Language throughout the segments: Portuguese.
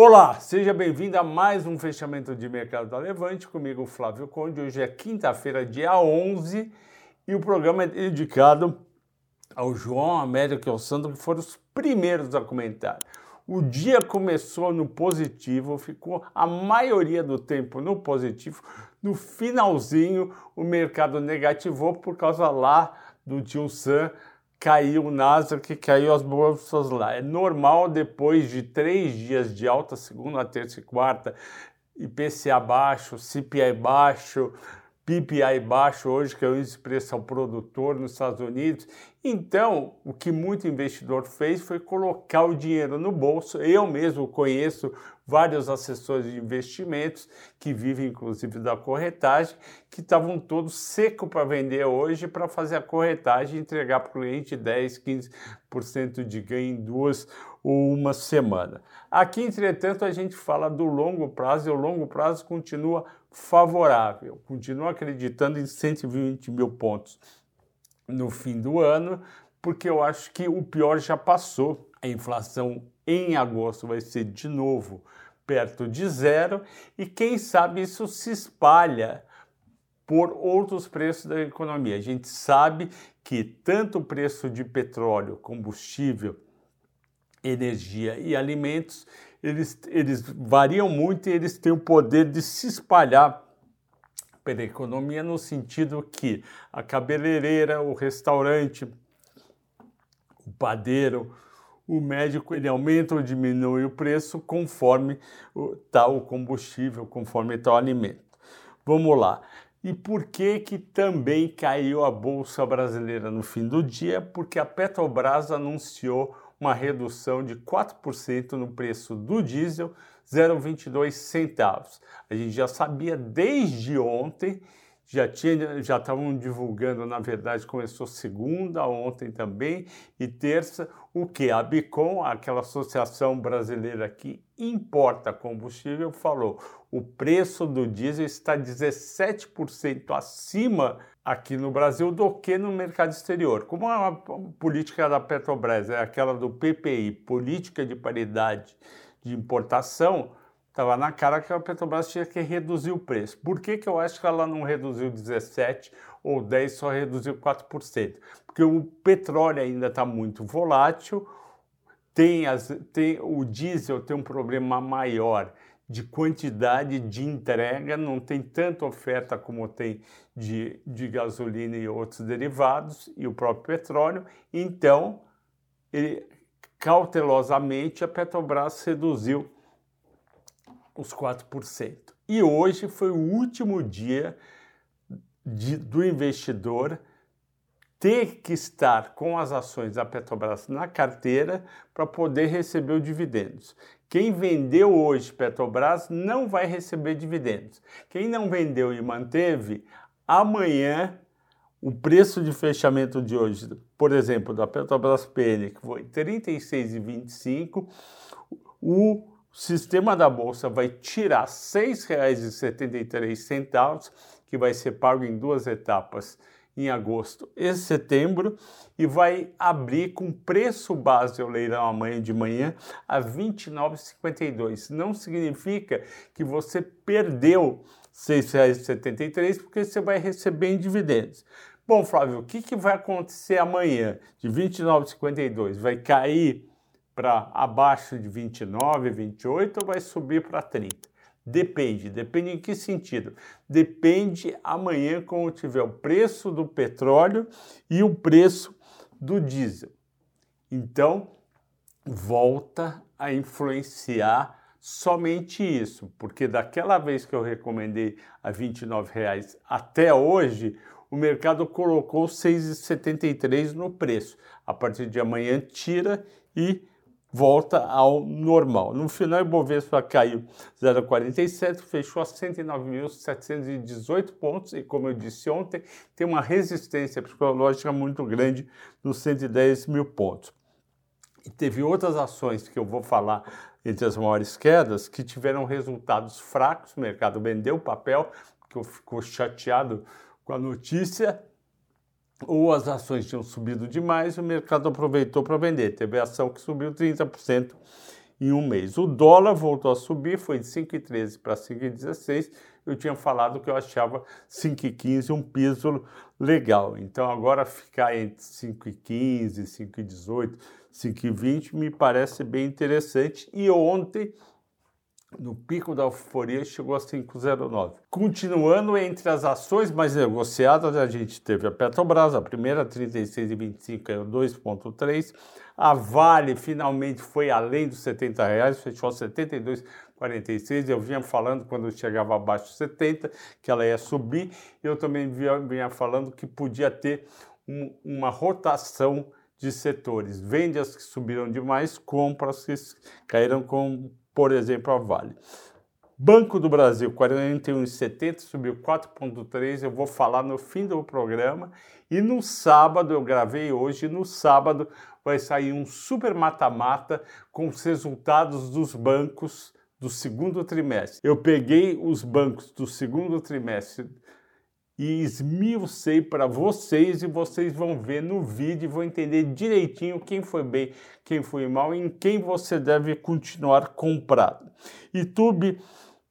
Olá, seja bem-vindo a mais um fechamento de mercado da Levante, comigo Flávio Conde. Hoje é quinta-feira, dia 11, e o programa é dedicado ao João Américo e ao Sandro, que foram os primeiros a comentar. O dia começou no positivo, ficou a maioria do tempo no positivo. No finalzinho, o mercado negativou por causa lá do tio Sam caiu o Nasdaq, caiu as bolsas lá. É normal depois de três dias de alta, segunda, terça e quarta, IPCA baixo, CPI baixo, PPI baixo hoje, que é o índice de preço ao produtor nos Estados Unidos. Então, o que muito investidor fez foi colocar o dinheiro no bolso. Eu mesmo conheço vários assessores de investimentos que vivem inclusive da corretagem, que estavam todos secos para vender hoje para fazer a corretagem e entregar para o cliente 10, 15% de ganho em duas ou uma semana. Aqui, entretanto, a gente fala do longo prazo e o longo prazo continua favorável. Continuo acreditando em 120 mil pontos no fim do ano, porque eu acho que o pior já passou. A inflação em agosto vai ser de novo perto de zero e quem sabe isso se espalha por outros preços da economia. A gente sabe que tanto o preço de petróleo, combustível, energia e alimentos eles, eles variam muito e eles têm o poder de se espalhar pela economia no sentido que a cabeleireira, o restaurante, o padeiro, o médico ele aumenta ou diminui o preço conforme está o combustível, conforme está o alimento. Vamos lá. E por que que também caiu a bolsa brasileira no fim do dia? Porque a Petrobras anunciou uma redução de 4% no preço do diesel, 0,22 centavos. A gente já sabia desde ontem, já tinha, já estavam divulgando, na verdade, começou segunda, ontem também, e terça, o que a Bicom, aquela associação brasileira que importa combustível, falou: o preço do diesel está 17% acima aqui no Brasil do que no mercado exterior. Como a política da Petrobras é aquela do PPI, Política de Paridade de Importação, estava na cara que a Petrobras tinha que reduzir o preço. Por que, que eu acho que ela não reduziu 17% ou 10%, só reduziu 4%? Porque o petróleo ainda está muito volátil, tem, as, tem o diesel tem um problema maior de quantidade de entrega, não tem tanta oferta como tem de, de gasolina e outros derivados e o próprio petróleo. Então, ele, cautelosamente, a Petrobras reduziu os 4%. E hoje foi o último dia de, do investidor ter que estar com as ações da Petrobras na carteira para poder receber os dividendos. Quem vendeu hoje Petrobras não vai receber dividendos. Quem não vendeu e manteve, amanhã o preço de fechamento de hoje, por exemplo, da Petrobras PN, que foi R$ 36,25, o sistema da bolsa vai tirar R$ 6,73, que vai ser pago em duas etapas em agosto e setembro e vai abrir com preço base ao leilão amanhã de manhã a 29,52. Não significa que você perdeu R$ 6,73 porque você vai receber em dividendos. Bom, Flávio, o que, que vai acontecer amanhã de 29,52? Vai cair para abaixo de 29, 28 ou vai subir para 30? Depende. Depende em que sentido? Depende amanhã quando tiver o preço do petróleo e o preço do diesel. Então, volta a influenciar somente isso, porque daquela vez que eu recomendei a R$ 29,00 até hoje, o mercado colocou 6,73 no preço. A partir de amanhã tira e volta ao normal. No final, o Ibovespa caiu 0,47, fechou a 109.718 pontos e, como eu disse ontem, tem uma resistência psicológica muito grande nos 110 mil pontos. E teve outras ações que eu vou falar entre as maiores quedas que tiveram resultados fracos. O mercado vendeu papel, que ficou chateado com a notícia ou as ações tinham subido demais, o mercado aproveitou para vender. Teve ação que subiu 30% em um mês. O dólar voltou a subir, foi de 5,13 para 5,16. Eu tinha falado que eu achava 5,15 um piso legal. Então agora ficar entre 5,15, 5,18, 5,20 me parece bem interessante. E ontem no pico da euforia chegou a 5,09. Continuando entre as ações mais negociadas, a gente teve a Petrobras, a primeira 36,25 caiu 2,3. A Vale finalmente foi além dos 70 reais, fechou a 72,46. Eu vinha falando quando chegava abaixo de 70 que ela ia subir. Eu também vinha, vinha falando que podia ter um, uma rotação de setores. Vende as que subiram demais, compra as que caíram com por exemplo, a Vale. Banco do Brasil, 41,70, subiu 4,3. Eu vou falar no fim do programa. E no sábado, eu gravei hoje, no sábado vai sair um super mata-mata com os resultados dos bancos do segundo trimestre. Eu peguei os bancos do segundo trimestre e esmiucei para vocês e vocês vão ver no vídeo e vão entender direitinho quem foi bem, quem foi mal e em quem você deve continuar comprado. YouTube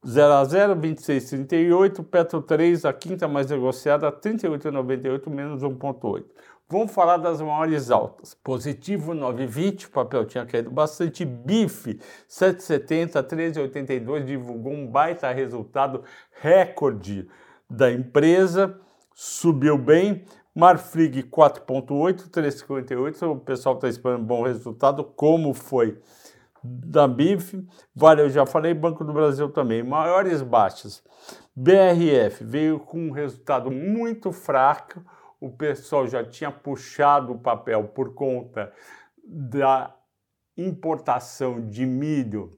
0 a 0, 26,38, Petro 3, a quinta mais negociada, 38,98 menos 1,8. Vamos falar das maiores altas. Positivo 9,20, o papel tinha caído bastante. BIF 7,70, 13,82, divulgou um baita resultado recorde da empresa, subiu bem. Marfrig 4,8, 3,58. O pessoal está esperando bom resultado, como foi da BIF. Vale, eu já falei, Banco do Brasil também. Maiores baixas. BRF veio com um resultado muito fraco. O pessoal já tinha puxado o papel por conta da importação de milho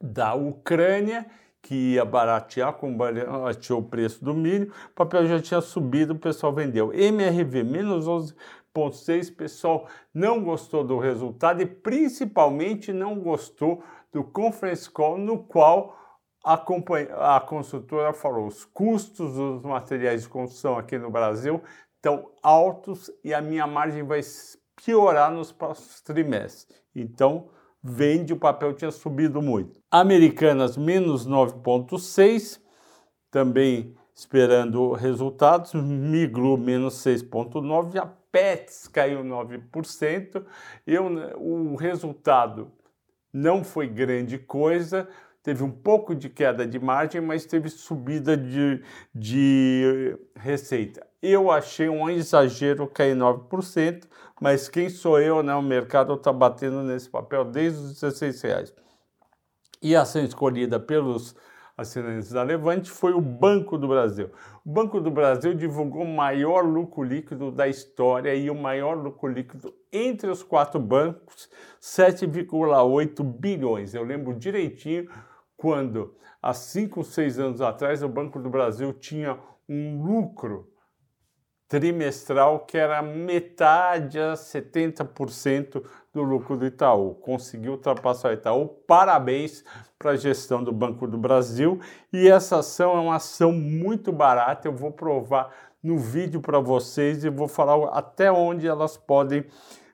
da Ucrânia que ia baratear, como barateou o preço do milho, o papel já tinha subido, o pessoal vendeu. MRV, menos 11,6, o pessoal não gostou do resultado e principalmente não gostou do conference call no qual a, a construtora falou os custos dos materiais de construção aqui no Brasil estão altos e a minha margem vai piorar nos próximos trimestres. Então, vende, o papel tinha subido muito. Americanas, menos 9,6, também esperando resultados. Miglu, menos 6,9%. A Pets caiu 9%. Eu, o resultado não foi grande coisa, teve um pouco de queda de margem, mas teve subida de, de receita. Eu achei um exagero cair 9%, mas quem sou eu, né? O mercado está batendo nesse papel desde os 16 reais. E a ação escolhida pelos assinantes da Levante foi o Banco do Brasil. O Banco do Brasil divulgou o maior lucro líquido da história e o maior lucro líquido entre os quatro bancos, 7,8 bilhões. Eu lembro direitinho quando, há 5, 6 anos atrás, o Banco do Brasil tinha um lucro trimestral que era metade a 70% do lucro do Itaú. Conseguiu ultrapassar o Itaú. Parabéns para a gestão do Banco do Brasil. E essa ação é uma ação muito barata. Eu vou provar no vídeo para vocês e vou falar até onde elas podem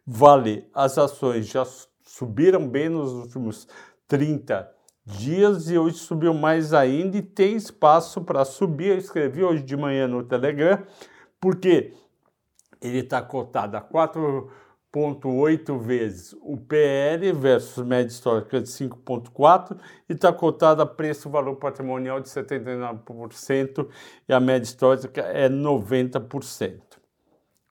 valer. As ações já subiram bem nos últimos 30 dias e hoje subiu mais ainda e tem espaço para subir. Eu escrevi hoje de manhã no Telegram porque ele está cotado a 4,8 vezes o PL versus média histórica de 5,4 e está cotado a preço-valor patrimonial de 79% e a média histórica é 90%.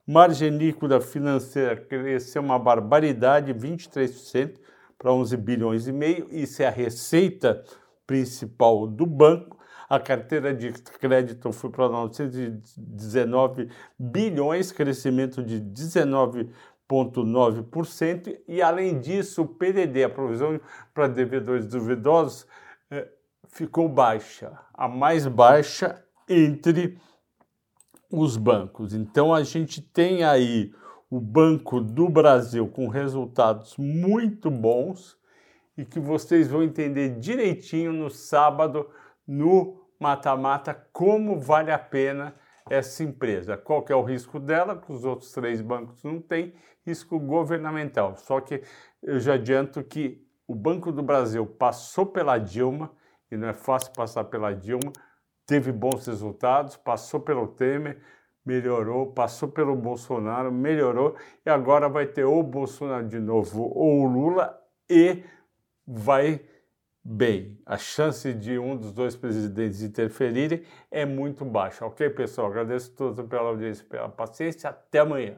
Margem líquida financeira cresceu uma barbaridade, 23% para 11 bilhões e meio. Isso é a receita principal do banco a carteira de crédito foi para 919 bilhões, crescimento de 19,9%, e além disso, o PDD, a provisão para devedores duvidosos, eh, ficou baixa, a mais baixa entre os bancos. Então a gente tem aí o Banco do Brasil com resultados muito bons e que vocês vão entender direitinho no sábado no mata-mata como vale a pena essa empresa. Qual que é o risco dela? Que os outros três bancos não têm risco governamental. Só que eu já adianto que o Banco do Brasil passou pela Dilma, e não é fácil passar pela Dilma, teve bons resultados, passou pelo Temer, melhorou, passou pelo Bolsonaro, melhorou, e agora vai ter ou o Bolsonaro de novo ou o Lula, e vai bem. A chance de um dos dois presidentes interferirem é muito baixa. Ok, pessoal? Agradeço a todos pela audiência, pela paciência. Até amanhã.